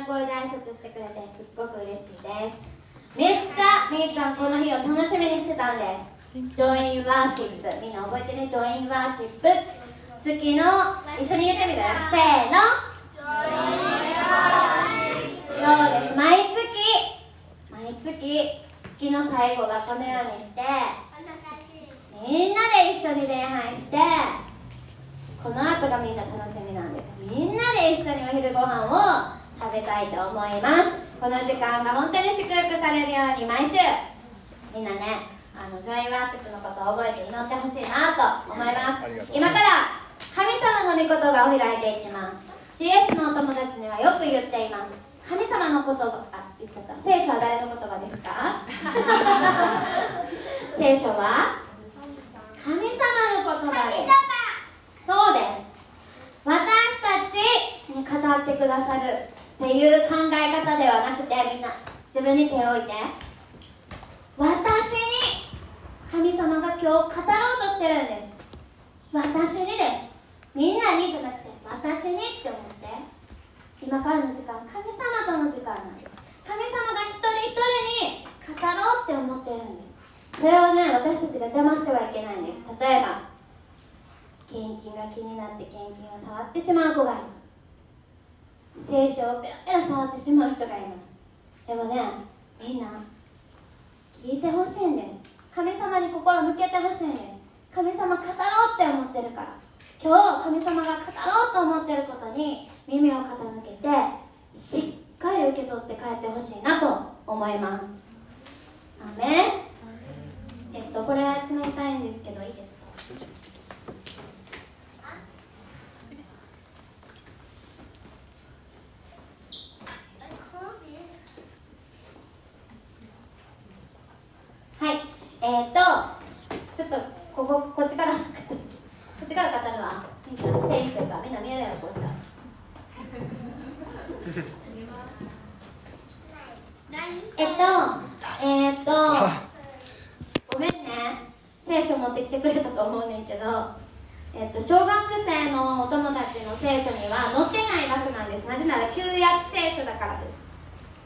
な声で挨拶してくれてすっごく嬉しいです。めっちゃみーちゃんこの日を楽しみにしてたんです。ジョインワーシップ。みんな覚えてね？ジョインワーシップ。月の一緒に言ってみるせーの。そうです。毎月。毎月。月の最後はこのようにして。みんなで一緒に礼拝して。この後がみんな楽しみなんです。みんなで一緒にお昼ご飯を食べたいと思います。この時間が本当に祝福されるように毎週みんなねあのジョインワーシップのことを覚えて祈ってほしいなと思います。今から神様の御言葉を開いていきます。CS のお友達にはよく言っています。神様の言葉あ言っちゃった。聖書は誰の言葉ですか？聖書は神様の言葉です。そうです。私たちに語ってくださるっていう考え方ではなくてみんな自分に手を置いて。私に神様が今日語ろうとしてるんです。私にです。みんなにじゃなくて私にって思って。今からの時間神様との時間なんです。神様が一人一人に語ろうって思ってるんです。それをね私たちが邪魔してはいけないんです。例えば献金が気になって献金を触ってしまう子がいます。聖書をペラペラ触ってしまう人がいます。でもねみんな聞いてほしいんです。神様に心向けてほしいんです。神様語ろうって思ってるから。今日神様が語ろうと思ってることに耳を傾けてしっかり受け取って帰ってほしいなと思います。アメえっとこれ集めたいんですけどいいですかはいえー、っとちょっとこここっちからこっちから語るわ。みんなセーフというかみんな見えるやろこうした。らえっとえー、っとごめんね。聖書持ってきてくれたと思うねんけど。えっと、小学生のお友達の聖書には載ってない場所なんです。なぜなら旧約聖書だからです。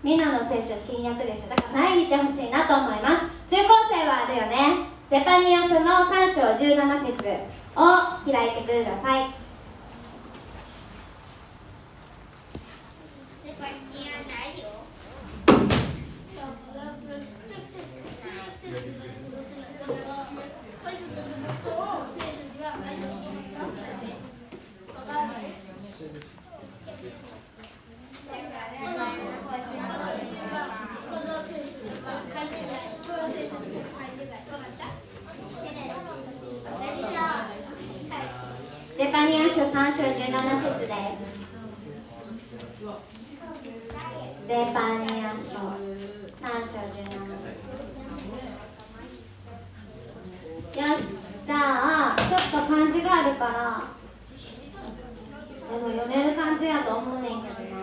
みんなの聖書新約でしょだから前見てほしいなと思います。中高生はあるよね。ゼパニア書の3章17節を開いてくださいゼパニア書3章17節ですゼパニア書3章17節よしじゃあちょっと漢字があるから。でも読める感じやと思うねんけどな。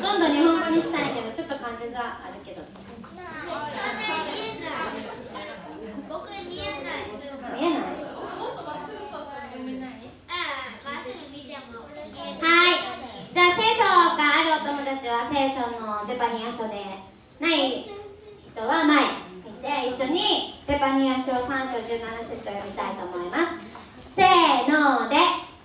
ほとん。ど日本語にしたいけどちょっと漢字があるけど見えないはいじゃあ聖書があるお友達は聖書のゼパニア書でない人は前見て一緒にゼパニア書3章17節を読みたいと思いますせーので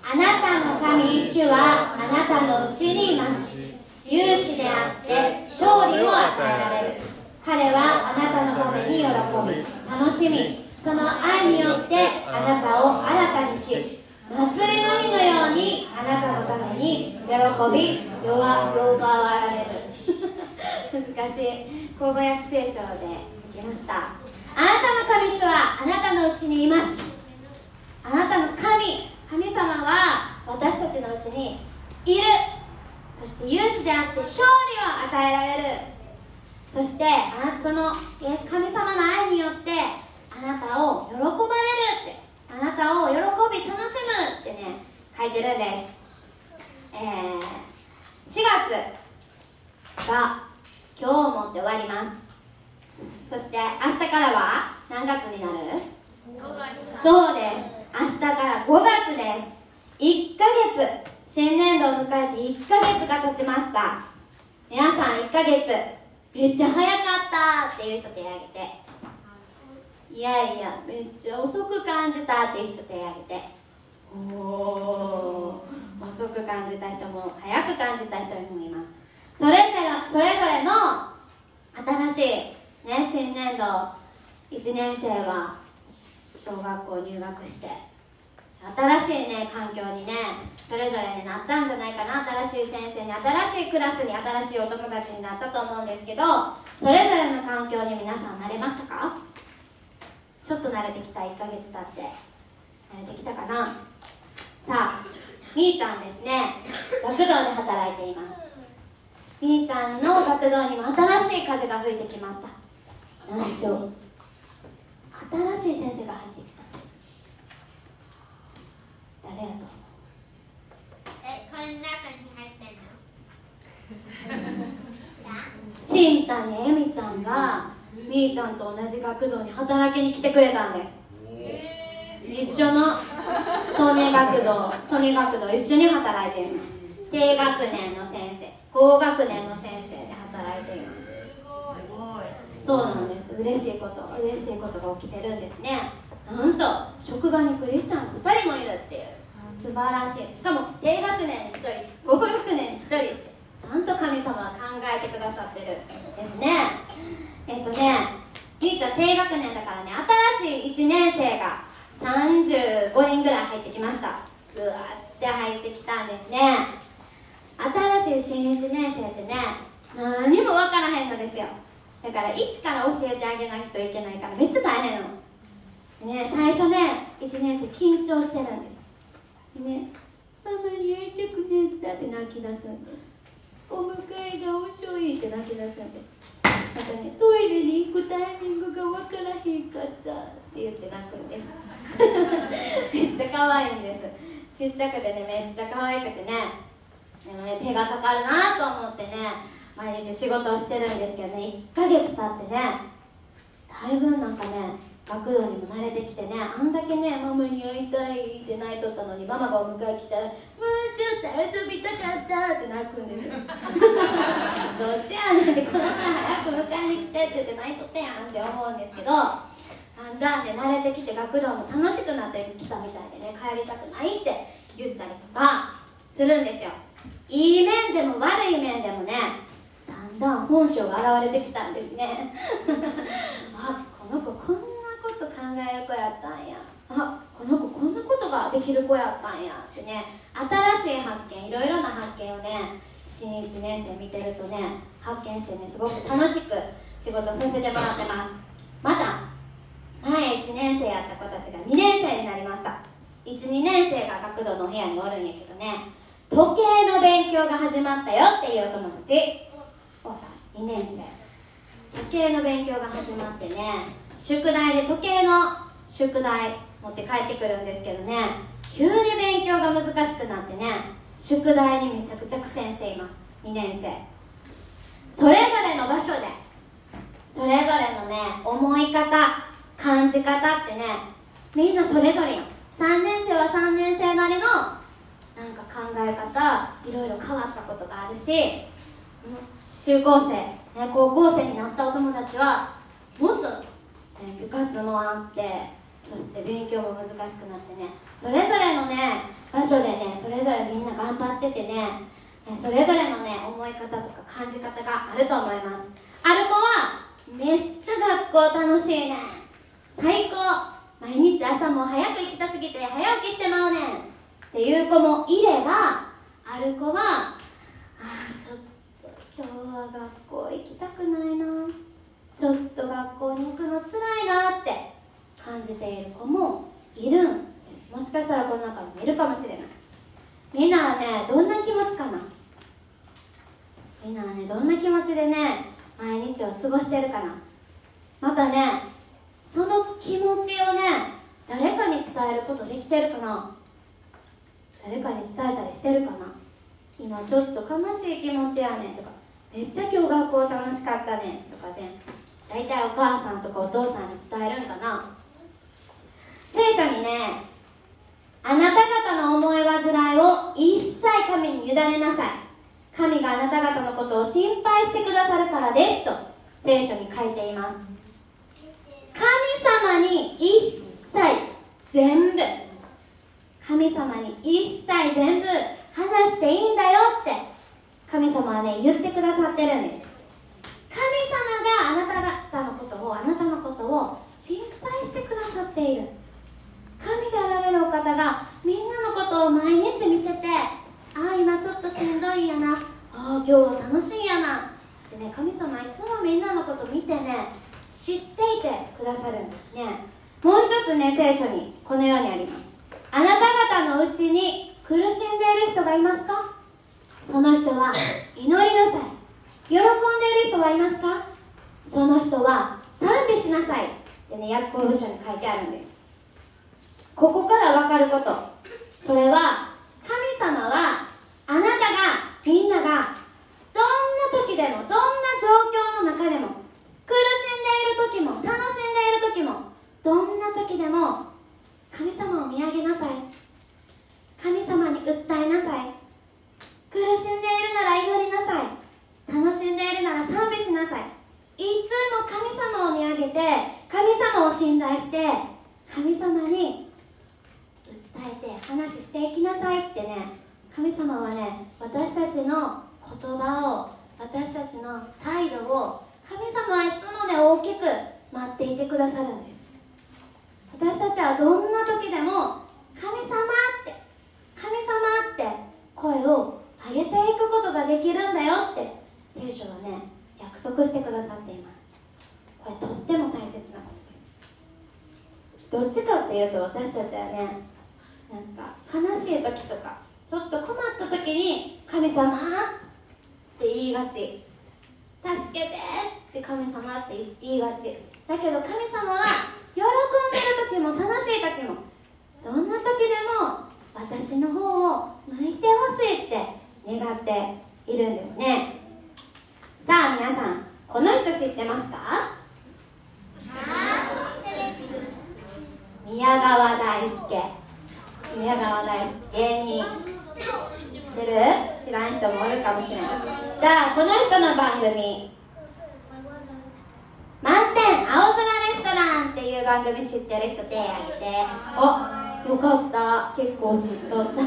あなたの神主はあなたのうちにいます勇士であって勝利を与えられる彼はあなたのために喜び楽しみ。その愛によってあなたを新たにし祭りの日のようにあなたのために喜び弱弱わられる。難しい口語訳聖書でいきました。あなたの神主はあなたのうちにいます。あなたの神神様は私たちのうちにいる。そして勇士であって勝利を与えられる。そしてあなたその神様の愛によってあなたを喜ばれるってあなたを喜び楽しむってね書いてるんです、えー、4月が今日をもって終わりますそして明日からは何月になるそうです明日から5月です1ヶ月新年度を迎えて1ヶ月が経ちました皆さん1ヶ月めっちゃ早かったっていう人手挙げていやいやめっちゃ遅く感じたっていう人手挙げておお遅く感じた人も早く感じた人もいますそれぞれそれぞれの新しい、ね、新年度1年生は小学校入学して新しいね環境にねそれぞれになったんじゃないかな新しい先生に新しいクラスに新しいお友達になったと思うんですけどそれぞれの環境に皆さん慣れましたか？ちょっと慣れてきた1ヶ月経って慣れてきたかな？さあみーちゃんですね。学童で働いています。みーちゃんの学童にも新しい風が吹いてきました。何でしょう？新しい先生が入ってきたんです。誰やとえ、この中に入って新谷恵美ちゃんがみーちゃんと同じ学童に働きに来てくれたんです。一緒の曽根学童曽根学童一緒に働いています。低学年の先生高学年の先生で働いています。そうなんです。嬉しいこと嬉しいことが起きてるんですね。なんと職場にクリスチャンが2人もいるっていう。素晴らしい。しかも低学年に1人高学年に1人ちゃんと神様は考えてくださってるですね。えっとねみーちゃん低学年だからね新しい1年生が35人ぐらい入ってきました。ずわって入ってきたんですね。新しい新1年生ってね何も分からへんのですよ。だから一から教えてあげないといけないからめっちゃ大変なの。ね最初ね1年生緊張してるんです。ねママに会いたくなったって泣き出すんです。お迎えが遅いって泣き出すんです。またねトイレに行くタイミングが分からへんかったって言って泣くんです。めっちゃ可愛いんです。ちっちゃくてねめっちゃ可愛くてね。でもね手がかかるなと思ってね毎日仕事をしてるんですけどね1ヶ月経ってねだいぶなんかね学童にも慣れてきてねあんだけねママに会いたいって泣いとったのにママがお迎え来たらもうちょっと遊びたかったって泣くんですよ。どっちやねんってこの前早く迎えに来てって言って泣いとったやんって思うんですけどだんだんね慣れてきて学童も楽しくなってきたみたいでね帰りたくないって言ったりとかするんですよ。いい面でも悪い面でもねだんだん本性が現れてきたんですねあこの子こんなこと考える子やったんやあこの子こんなことができる子やったんやってね新しい発見いろいろな発見をね新1年生見てるとね発見してねすごく楽しく仕事させてもらってます。まだ前1年生やった子たちが2年生になりました。12年生が学童の部屋におるんやけどね時計の勉強が始まったよっていうお友達お2年生。時計の勉強が始まってね宿題で時計の宿題持って帰ってくるんですけどね急に勉強が難しくなってね宿題にめちゃくちゃ苦戦しています。2年生。それぞれの場所でそれぞれのね思い方感じ方ってねみんなそれぞれよ。3年生は3年生なりのなんか考え方いろいろ変わったことがあるし中高生、ね、高校生になったお友達はもっと、ね、部活もあってそして勉強も難しくなってねそれぞれのね場所でねそれぞれみんな頑張っててねそれぞれのね思い方とか感じ方があると思います。ある子はめっちゃ学校楽しいね。最高。毎日朝も早く行きたすぎて早起きしてまうねん。っていう子もいればある子はああちょっと今日は学校行きたくないな。ちょっと学校に行くのつらいなって感じている子もいるんです。もしかしたらこの中にもいるかもしれない。みんなはねどんな気持ちかな？みんなはねどんな気持ちでね毎日を過ごしてるかな？またねその気持ちをね誰かに伝えることできてるかな？誰かに伝えたりしてるかな？今ちょっと悲しい気持ちやねんとかめっちゃ今日学校楽しかったねんとかね大体お母さんとかお父さんに伝えるんかな？聖書にねあなた方の思い煩いを一切神に委ねなさい。神があなた方のことを心配してくださるからですと聖書に書いています。神様に一切全部。神様に一切全部話していいんだよって神様はね言ってくださってるんです神様があなた方のことをあなたのことを心配してくださっている神であられるお方がみんなのことを毎日見ててああ今ちょっとしんどいやなああ今日は楽しいやなってね神様いつもみんなのこと見てね知っていてくださるんですね。もう一つね聖書にこのようにあります。あなた方のうちに苦しんでいる人がいますか？その人は祈りなさい。喜んでいる人はいますか？その人は賛美しなさい。ってねヤコブ書に書いてあるんです。ここから分かること。それは神様はあなたがみんながどんな時でもどんな状況の中でも苦しんでいる時も楽しんでいる時もどんな時でも神様を見上げなさい。神様に訴えなさい。苦しんでいるなら祈りなさい。楽しんでいるなら賛美しなさい。いつも神様を見上げて神様を信頼して神様に訴えて話していきなさいってね神様はね私たちの言葉を私たちの態度を神様はいつもね大きく待っていてくださるんです。私たちはどんな時でも神様って神様って声を上げていくことができるんだよって聖書はね約束してくださっています。これとっても大切なことです。どっちかっていうと私たちはねなんか悲しい時とかちょっと困った時に神様って言いがち。助けてって神様って言いがち。だけど神様は喜んでる時も楽しい時もどんな時でも私の方を向いてほしいって願っているんですね。さあ皆さんこの人知ってますか？宮川大輔。宮川大輔芸人知ってる？知らん人もおるかもしれないじゃあこの人の番組「満点青空レストラン」っていう番組知ってる人手挙げて。およかった。結構知っとった。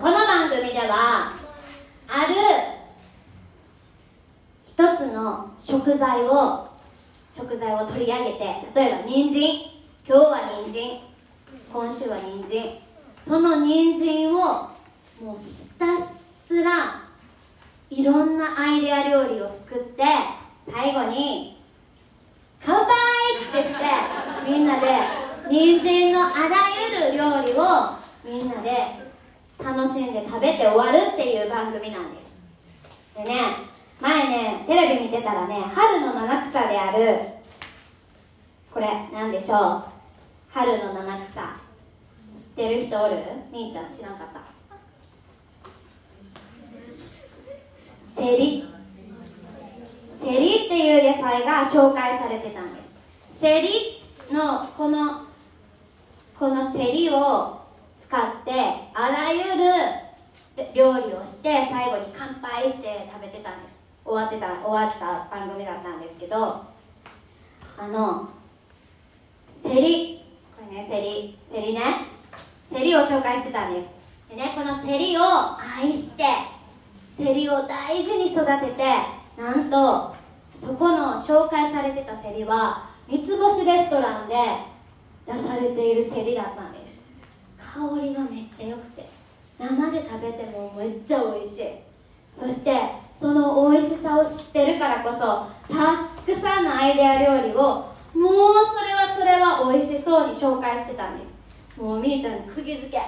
この番組ではある一つの食材を食材を取り上げて例えば人参。今日は人参。今週は人参。その人参をもうひたすらいろんなアイデア料理を作って最後に乾杯ってしてみんなで人参のあらゆる料理をみんなで楽しんで食べて終わるっていう番組なんです。でね前ねテレビ見てたらね春の七草であるこれ何でしょう？春の七草。知ってる人おる？みーちゃん知らんかった。セリ。セリっていう野菜が紹介されてたんです。セリのこのこのセリを使ってあらゆる料理をして最後に乾杯して食べてたんです。終わってた終わった番組だったんですけどあのセリ。これねセリ。セリね。セリを紹介してたんです。でねこのセリを愛してセリを大事に育ててなんとそこの紹介されてたセリは三つ星レストランで出されているセリだったんです。香りがめっちゃ良くて生で食べてもめっちゃ美味しい。そしてその美味しさを知ってるからこそたくさんのアイデア料理をもうそれはそれは美味しそうに紹介してたんです。もうみーちゃん釘付け。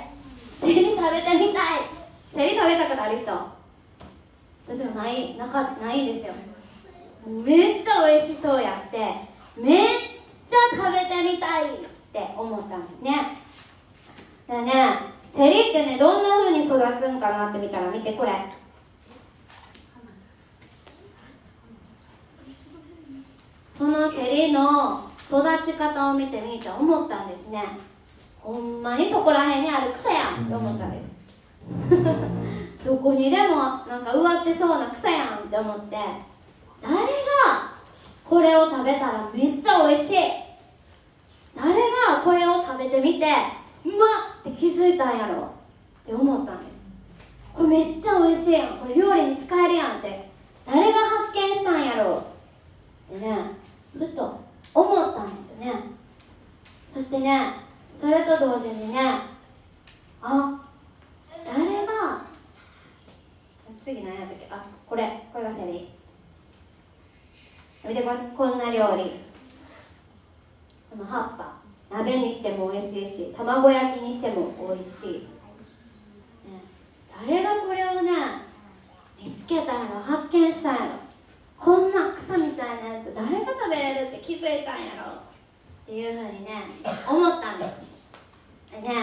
セリ食べてみたい。セリ食べたことある人？私はないなかないですよ。めっちゃ美味しそうやって。めっちゃ食べてみたいって思ったんですね。でねセリってねどんな風に育つんかなって見たら見てこれ。そのセリの育ち方を見てみーちゃん思ったんですね。ほんまにそこら辺にある草やんって思ったんです。どこにでもなんか植わってそうな草やんって思って誰がこれを食べたらめっちゃ美味しい誰がこれを食べてみてうまっって気づいたんやろって思ったんです。これめっちゃ美味しいやんこれ料理に使えるやんって誰が発見したんやろってねふと思ったんですよね。そしてねそれと同時にねあ誰が次何やったっけ？あこれこれがセリ。見てここんな料理。この葉っぱ。鍋にしても美味しいし卵焼きにしても美味しい、ね、誰がこれをね見つけたんやろ発見したんやろこんな草みたいなやつ誰が食べれるって気づいたんやろ？っていうふうにね思ったんです。でね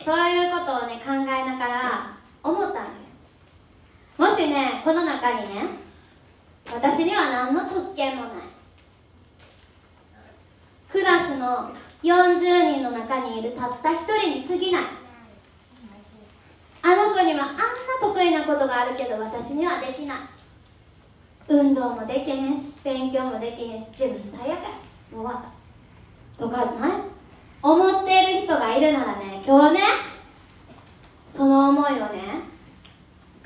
そういうことをね考えながら思ったんです。もしねこの中にね私には何の特権もない。クラスの40人の中にいるたった1人に過ぎない。あの子にはあんな得意なことがあるけど私にはできない。運動もできへんし勉強もできへんし自分最悪や。もう終わった。とかない？思っている人がいるならね今日ねその思いをね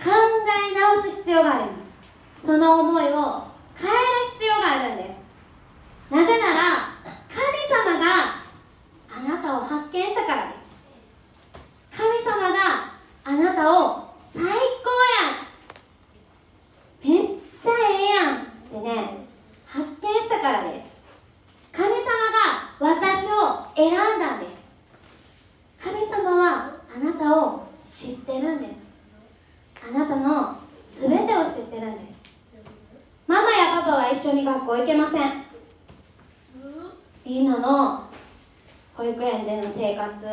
考え直す必要があります。その思いを変える必要があるんです。なぜなら神様があなたを発見したからです。神様があなたを最高やん。めっちゃええやんってね発見したからです。神様が私を選んだんです。神様はあなたを知ってるんです。あなたの全てを知ってるんです。ママやパパは一緒に学校行けません。みんなの保育園での生活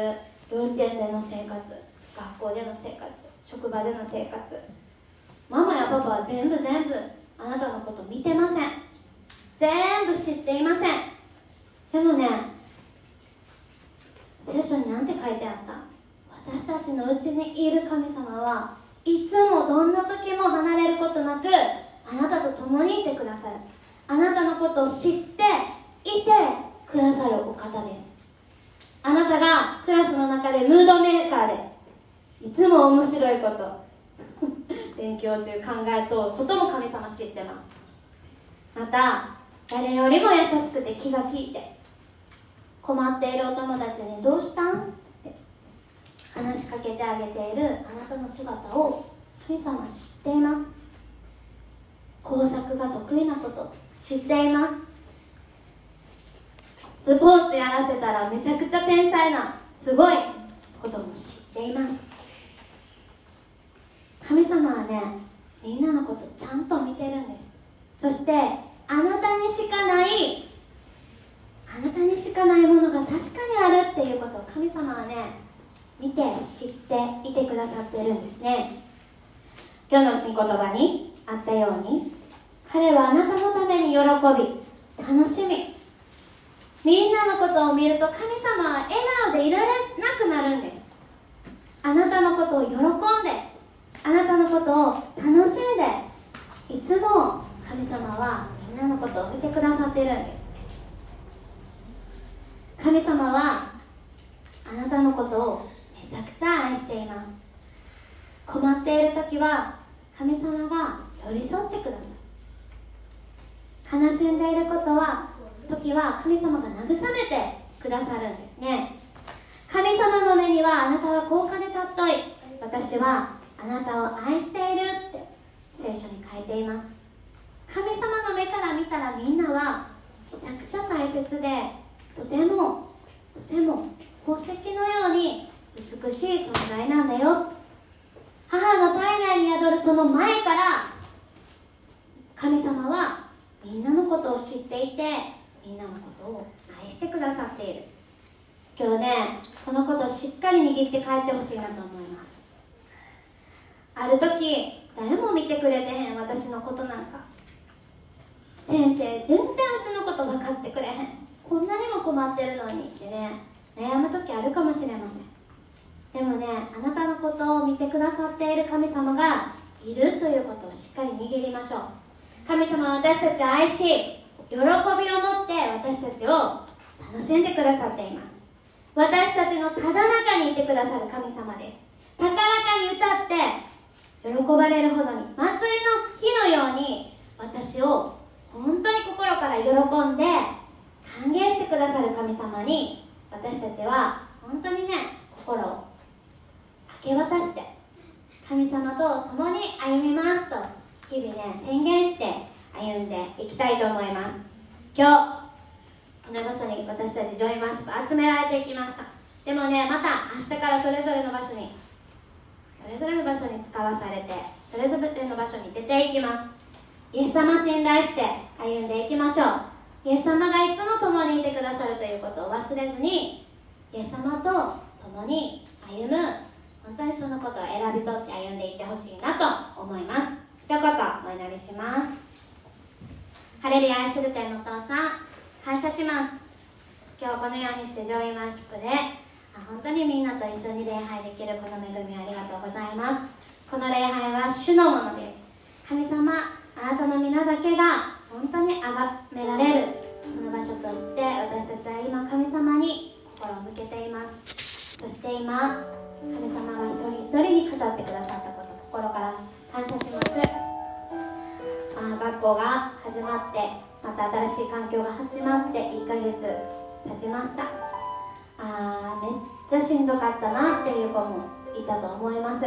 幼稚園での生活学校での生活職場での生活。ママやパパは全部全部あなたのこと見てません。全部知っていません。でもね聖書に何て書いてあった？私たちのうちにいる神様はいつもどんな時も離れることなくあなたと共にいてくださる。あなたのことを知っていてくださるお方です。あなたがクラスの中でムードメーカーでいつも面白いこと 勉強中考えとことも神様知ってます。また誰よりも優しくて気が利いて困っているお友達に「どうしたん?」って話しかけてあげているあなたの姿を神様は知っています。工作が得意なこと知っています。スポーツやらせたらめちゃくちゃ天才なすごいことも知っています。神様はねみんなのことちゃんと見てるんです。そしてあなたにしかないあなたにしかないものが確かにあるっていうことを神様はね見て知っていてくださってるんですね。今日の御言葉にあったように彼はあなたのために喜び楽しみ。みんなのことを見ると神様は笑顔でいられなくなるんです。あなたのことを喜んであなたのことを楽しんでいつも神様はみんなのことを見てくださってるんです。神様はあなたのことをめちゃくちゃ愛しています。困っている時は神様が寄り添ってください。悲しんでいることは時は神様が慰めてくださるんですね。神様の目にはあなたは高価で尊い私はあなたを愛しているって聖書に書いています。神様の目から見たらみんなはめちゃくちゃ大切でとてもとても宝石のように美しい存在なんだよ。母の体内に宿るその前から神様はみんなのことを知っていてみんなのことを愛してくださっている。今日ねこのことをしっかり握って帰ってほしいなと思います。ある時誰も見てくれてへん私のことなんか。先生全然うちのこと分かってくれへん。こんなにも困ってるのにってね悩む時あるかもしれません。でもねあなたのことを見てくださっている神様がいるということをしっかり握りましょう。神様は私たちを愛し喜びを持って私たちを楽しんでくださっています。私たちのただ中にいてくださる神様です。高らかに歌って喜ばれるほどに祭りの日のように私を本当に心から喜んで歓迎してくださる神様に私たちは本当にね心を明け渡して神様と共に歩みますと日々ね宣言して歩んでいきたいと思います。今日この場所に私たちジョイマーシップ集められていきました。でもねまた明日からそれぞれの場所にそれぞれの場所に使わされてそれぞれの場所に出ていきます。イエス様信頼して歩んでいきましょう。イエス様がいつも共にいてくださるということを忘れずにイエス様と共に歩む本当にそのことを選び取って歩んでいってほしいなと思います。一言お祈りします。ハレルヤ愛する天のお父さん感謝します。今日このようにして上位ワーシップで本当にみんなと一緒に礼拝できるこの恵みをありがとうございます。この礼拝は主のものです。神様あなたの皆だけが本当に崇められるその場所として私たちは今神様に心を向けています。そして今神様が一人一人に語ってくださったこと心から感謝します。あ学校が始まってまた新しい環境が始まって1ヶ月経ちました。あめっちゃしんどかったなっていう子もいたと思います。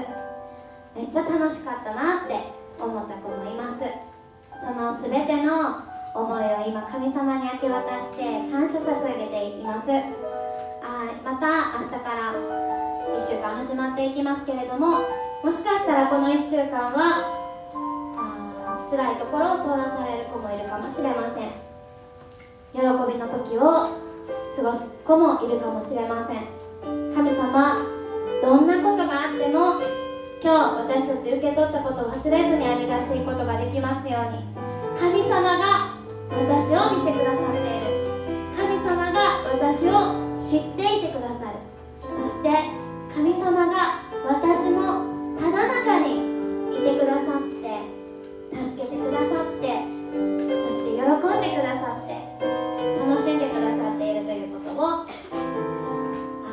めっちゃ楽しかったなって思った子もいます。その全ての思いを今神様に明け渡して感謝捧げています。あまた明日から1週間始まっていきますけれどももしかしたらこの1週間はあ辛いところを通らされる子もいるかもしれません。喜びの時を過ごす子もいるかもしれません。神様どんなことがあっても今日私たち受け取ったことを忘れずに編み出していくことができますように。神様が私を見てくださっている。神様が私を知っていてくださる。そして神様が私のただ中にいてくださって助けてくださってそして喜んでくださって楽しんでくださっているということをあ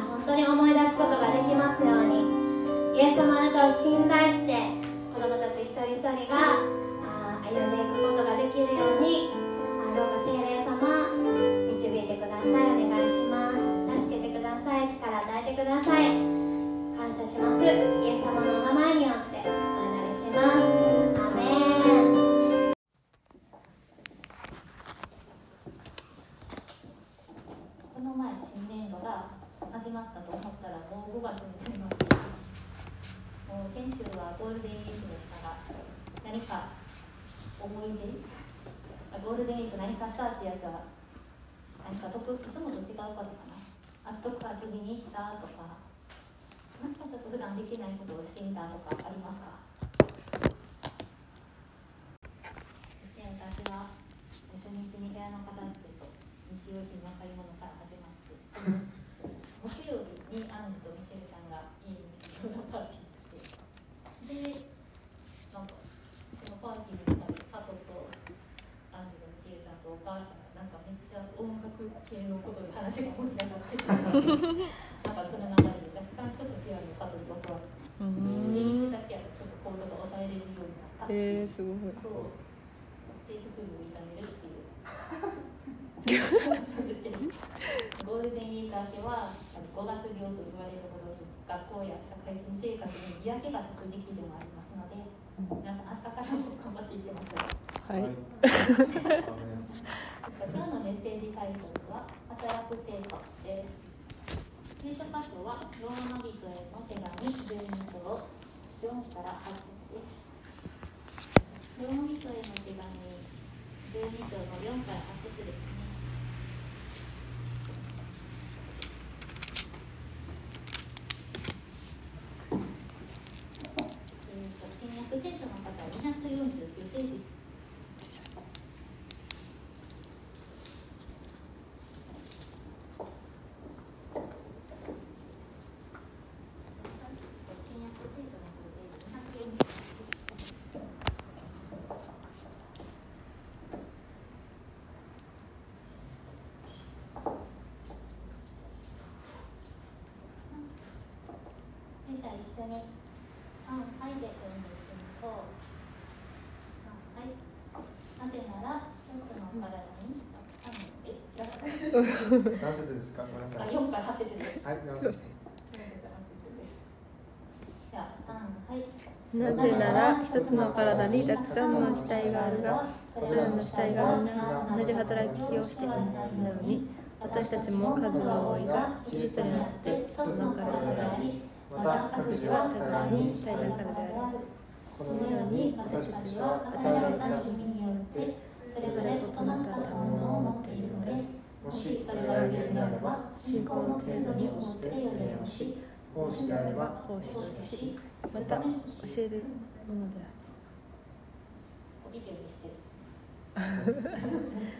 本当に思い出すことができますように。イエス様あなたを信頼して子供たち一人一人があ歩んでいくことができるようにあどうか聖霊様導いてください。お願いします。助けてください。力与えてください。感謝します。イエス様のお名前によってお祈りしますアメンこの前新年度が始まったと思ったらもう5月になりましたもう先週はゴールデンウィークでしたが何か思い出あゴールデンウィーク何かしたってやつは何かどこいつもと違うことかなあどこ遊びに行ったとかなんかちょっと普段できないことをしてみたとかありますか？で私は初日に部屋の片付けと日曜日の買い物から始まってその木曜日にアンジとミチェルちゃんが家に餃子パーティーしてでなんかそのパーティーの中で佐藤とアンジとミチェルちゃんとお母さんがなんかめっちゃ音楽系のことで話が盛り上がっててなんかその流れで若干ちょっとピアノ佐藤に教わって右手だけはちょっとコードが抑えれるようになったえー、すごい。そう。で、曲を炒めるっていう。なんですけどゴールデンウィーク明けは、あの5月病と言われるほどに学校や社会人生活に嫌気がさす時期でもありますので、皆さん明日からも頑張っていきましょう。はい。今日のメッセージタイトルは「働く成果」です。聖書箇所はローマ人への手紙12章4から8節です。ローマ人への手紙12章の4から8節ですね。えーと新約聖書の方は249ページです。一緒に。3はいで読んでいきましょう。3はい。なぜなら一つの体にたくさんのえやば何節ですか？ごめんなさあい4から8節です。はい何節4節から8節ですでは3はいなぜなら一つの体にたくさんの死体があるがそれらの死体が皆同じ働きをしているように私たちも数は多いがキリストによって一つの体でありまた各自は互いに死体だからであるここのように私たちは与えられた趣味によってそれぞれ異なった賜物を持っているのでもしそれが有限であれば信仰の程度に応じて礼をし奉仕であれば奉仕をしまた教えるものである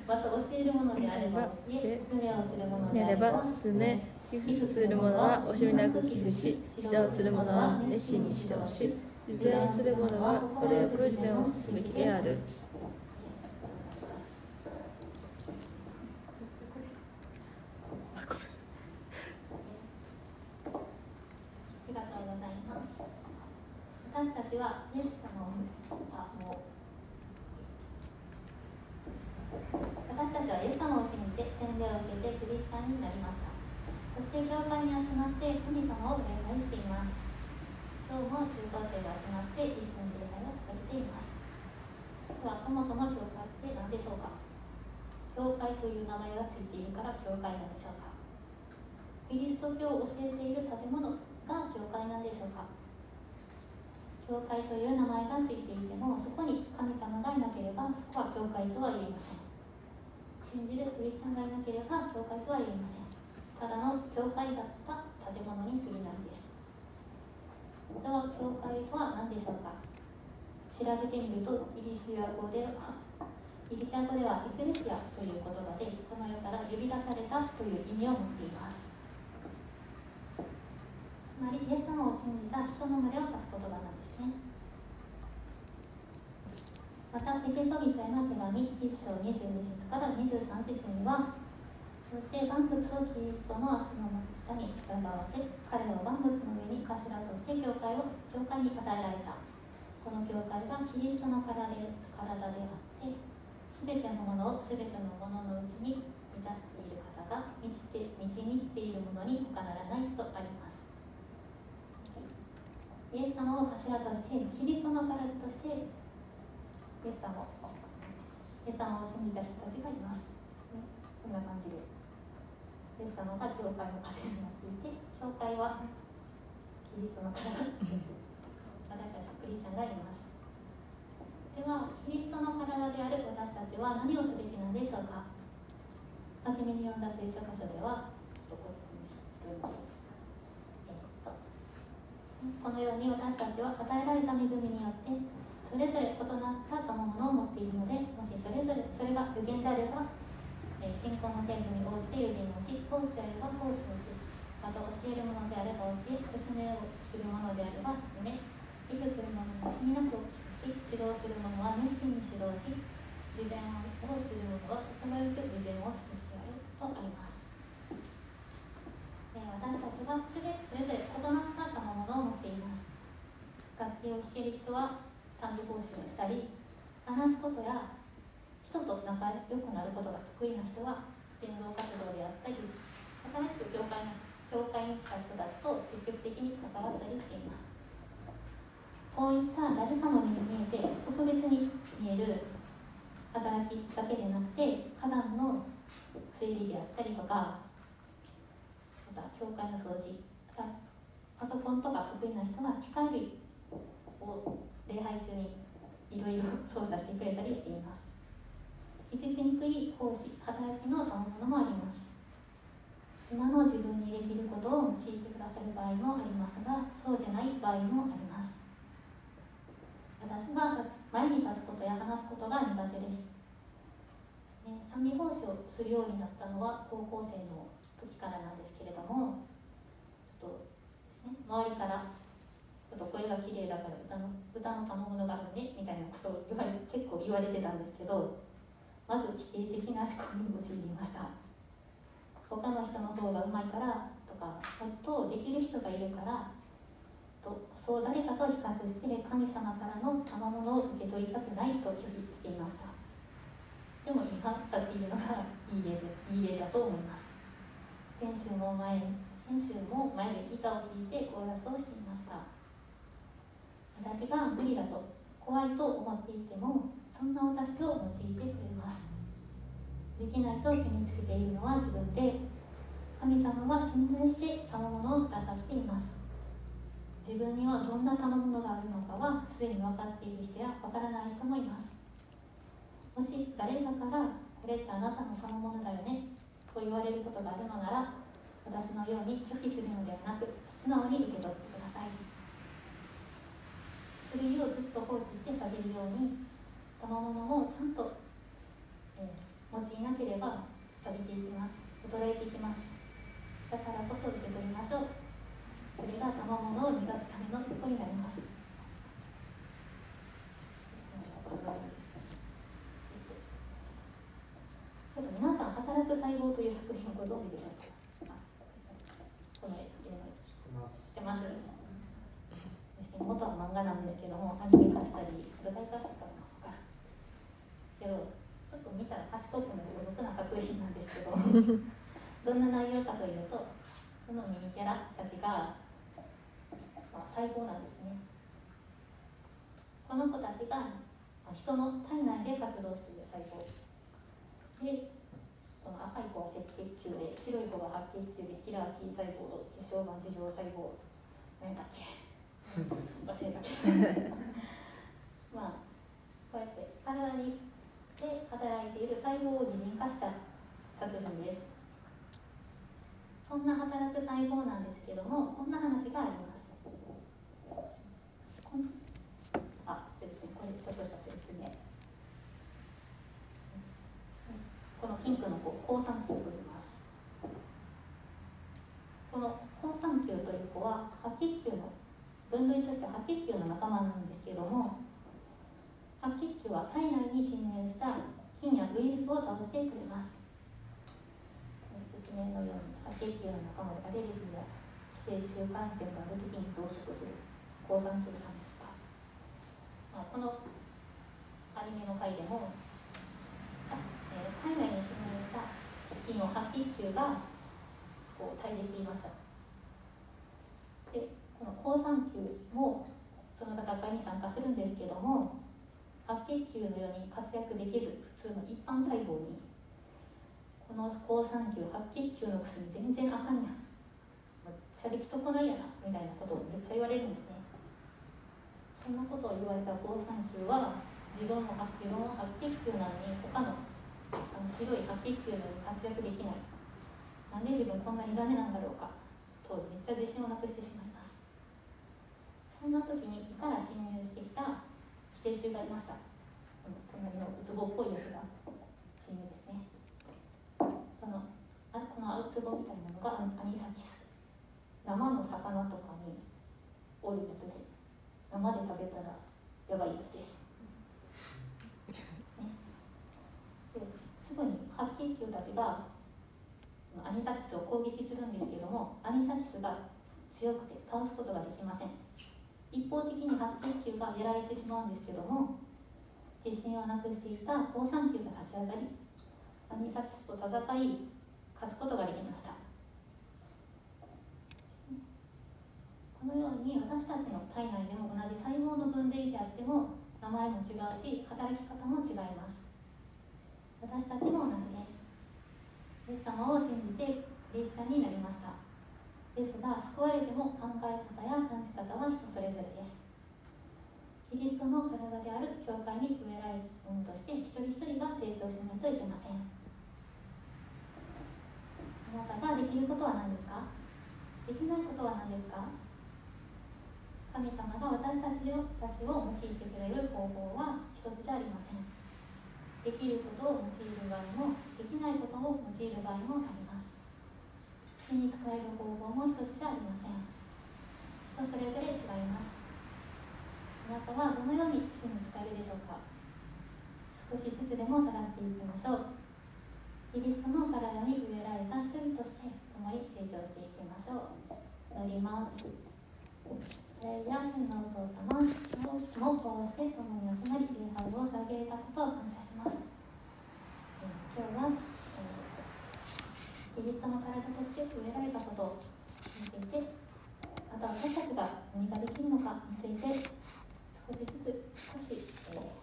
また教えるものであれば教え勧めをするものであればば進め寄付する者は惜しみなく寄付し指導する者は熱心に指導し実演する者はこれを訓練をすべきであるありがとうございます私たちはイエス様をあもう私たちはイエス様を信じて洗礼を受けてクリスチャンになりましたそして教会に集まって神様を礼拝しています今日も中高生が集まって一緒に礼拝をされていますではそもそも教会って何でしょうか教会という名前がついているから教会なんでしょうか？キリスト教を教えている建物が教会なんでしょうか？教会という名前がついていてもそこに神様がいなければそこは教会とは言えません。信じるクリスチャンがいなければ教会とは言えません。ただの教会だった建物に過ぎないです。では教会とは何でしょうか？調べてみるとギリシア語ではギリシア語ではエクレシアという言葉でこの世から呼び出されたという意味を持っています。つまりイエス様を信じた人の群れを指す言葉なんですね。またエペソビトへの手紙1章22節から23節にはそして万物をキリストの足の下に従わせ彼を万物の上に頭として教会を教会に与えられた。この教会がキリストの体で体であって全てのものを全てのもののうちに満たしている方が満ちて満ち満ちているものに他ならないとあります。イエス様を頭としてキリストの体としてイエス様をイエス様を信じた人たちがいます、ね、こんな感じでイエス様が教会の頭になっていて教会はキリストの体です私たちクリスチャンがいます。ではキリストの体である私たちは何をすべきなんでしょうか？初めに読んだ聖書箇所ではこのように私たちは与えられた恵みによってそれぞれ異なった賜物を持っているのでもしそれぞれそれが有限であれば、え信仰の程度に応じて有限をし奉仕であれば奉仕をしまた教えるものであれば教え勧めをするものであれば勧め。寄付する者に惜しみなくお聞きし指導する者は熱心に指導し事前をする者は心よく事前をする必要あるとありますえー私たちはすべそれぞれ異なった賜物を持っています楽器を弾ける人は賛美奉仕をしたり話すことや人と仲良くなることが得意な人は伝道活動であったり新しく教会の教会に来た人たちと積極的に関わったりしていますこういった誰かの目に見えて特別に見える働きだけでなくて花壇の整理であったりとかまた教会の掃除またパソコンとか得意な人が機械を礼拝中にいろいろ操作してくれたりしています。気づきにくい奉仕働きの賜物もあります。今の自分にできることを用いてくださる場合もありますがそうでない場合もあります。私が前に立つことや話すことが苦手です、ね、賛美奉仕をするようになったのは高校生の時からなんですけれどもちょっと、ね、周りからちょっと声が綺麗だから歌の歌の賜物があるねみたいなことを言われ結構言われてたんですけどまず否定的な思考に陥りました。他の人の方がうまいからとかもっとできる人がいるからとそう誰かと比較して神様からの賜物を受け取りたくないと拒否していました。でも今だっていうのがいい例で いい例だと思います。先週も前先週も前でギターを弾いてコーラスをしていました。私が無理だと怖いと思っていてもそんな私を用いてくれます。できないと決めつけているのは自分で神様は信頼して賜物をくださっています。自分にはどんな賜物があるのかはすでに分かっている人や分からない人もいます。もし誰かからこれってあなたの賜物だよねと言われることがあるのなら私のように拒否するのではなく素直に受け取ってください。それをずっと放置して下げるように賜物もちゃんと、えー用いなければ錆びていきます。衰えていきます。だからこそ受け取りましょう。それが賜物を磨くためのことになります。皆さん働く細胞という作品をご存知でしょうか？この絵知ってます。元は漫画なんですけどもアニメ化したり舞台化したか。なけどちょっと見たら賢くも孤独な作品なんですけど。どんな内容かというとこのミニキャラたちが、まあ、細胞なんですね。この子たちが人の体内で活動している細胞でこの赤い子は赤血球で白い子は白血球でキラー T 細胞血小板地上細胞何だっけ。忘れたけど。まあこうやって体にで働いている細胞を擬人化した作品です。そんな働く細胞なんですけどもこんな話がありますあですねこれちょっとした説明このピンクの子好酸球と言います。この好酸球という子は白血球の分類として白血球の仲間なんですけども白血球は体内に侵入した菌やウイルスを倒してくれます。説明のように白血球の仲間でアレルギーや寄生虫感染がある時に増殖する抗酸球酸ですが、まあ、このアニメの回でも、えー、体内に侵入した菌を白血球がこう対峙していました。でこの抗酸球もその戦いに参加するんですけども白血球のように活躍できず普通の一般細胞にこの抗酸球白血球の薬全然あかんやん。めっちゃ出来損ないやなみたいなことをめっちゃ言われるんですね。そんなことを言われた抗酸球は自分も自分は白血球なのに他のあの白い白血球のように活躍できない。なんで自分こんなにダメなんだろうか。とめっちゃ自信をなくしてしまいます。そんな時に胃から侵入してきた寄生虫がいました。隣のウツボっぽいやつが。侵入ですね。このあこのウツボみたいなのがアニサキス。生の魚とかにおるやつで生で食べたらやばいやつです、ね、ですぐに白血球たちがアニサキスを攻撃するんですけどもアニサキスが強くて倒すことができません。一方的に白血球がやられてしまうんですけども自信をなくしていた好酸球が立ち上がりアニサキスと戦い勝つことができました。このように私たちの体内でも同じ細胞の分類であっても名前も違うし働き方も違います。私たちも同じです。イエス様を信じてクリスチャンになりました。ですが救われても考え方や感じ方は人それぞれです。キリストの体である教会に植えられるものとして一人一人が成長しないといけません。あなたができることは何ですか？できないことは何ですか？神様が私たちをたちを用いてくれる方法は一つじゃありません。できることを用いる場合もできないことを用いる場合もあります。主に使える方法も一つじゃありません。人それぞれ違います。あなたはどのように主に使えるでしょうか。少しずつでも探していきましょう。キリストの体に植えられた一人として共に成長していきましょう。祈ります。えー、や天のお父様もこうして共に集まり礼拝を捧げたことを感謝します、えー、今日は、えー、キリストの体として植えられたことについてまた私たちが何ができるのかについて少しずつ少し、えー、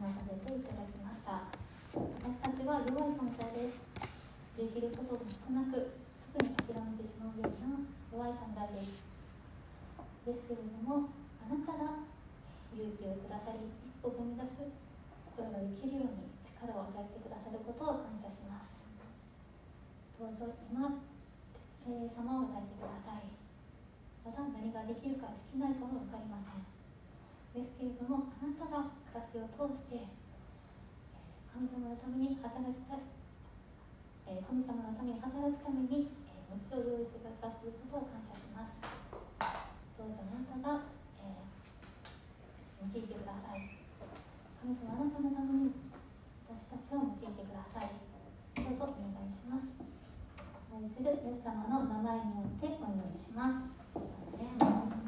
話させていただきました。私たちは弱い存在です。できることが少なくすぐに諦めてしまうような弱い存在です。ですけれどもあなたが勇気をくださり一歩踏み出すこれができるように力を与えてくださることを感謝します。どうぞ今聖霊様を与えてください。まだ何ができるかできないかも分かりません。ですけれどもあなたが暮らしを通して神様のために働きたい神様のために働くために道を用意してくださっていることを感謝しますなたが、えー、用いてください。神様あなたのために私たちを用いてください。どうぞお願いします。愛するイエス様の名前によってお祈りします。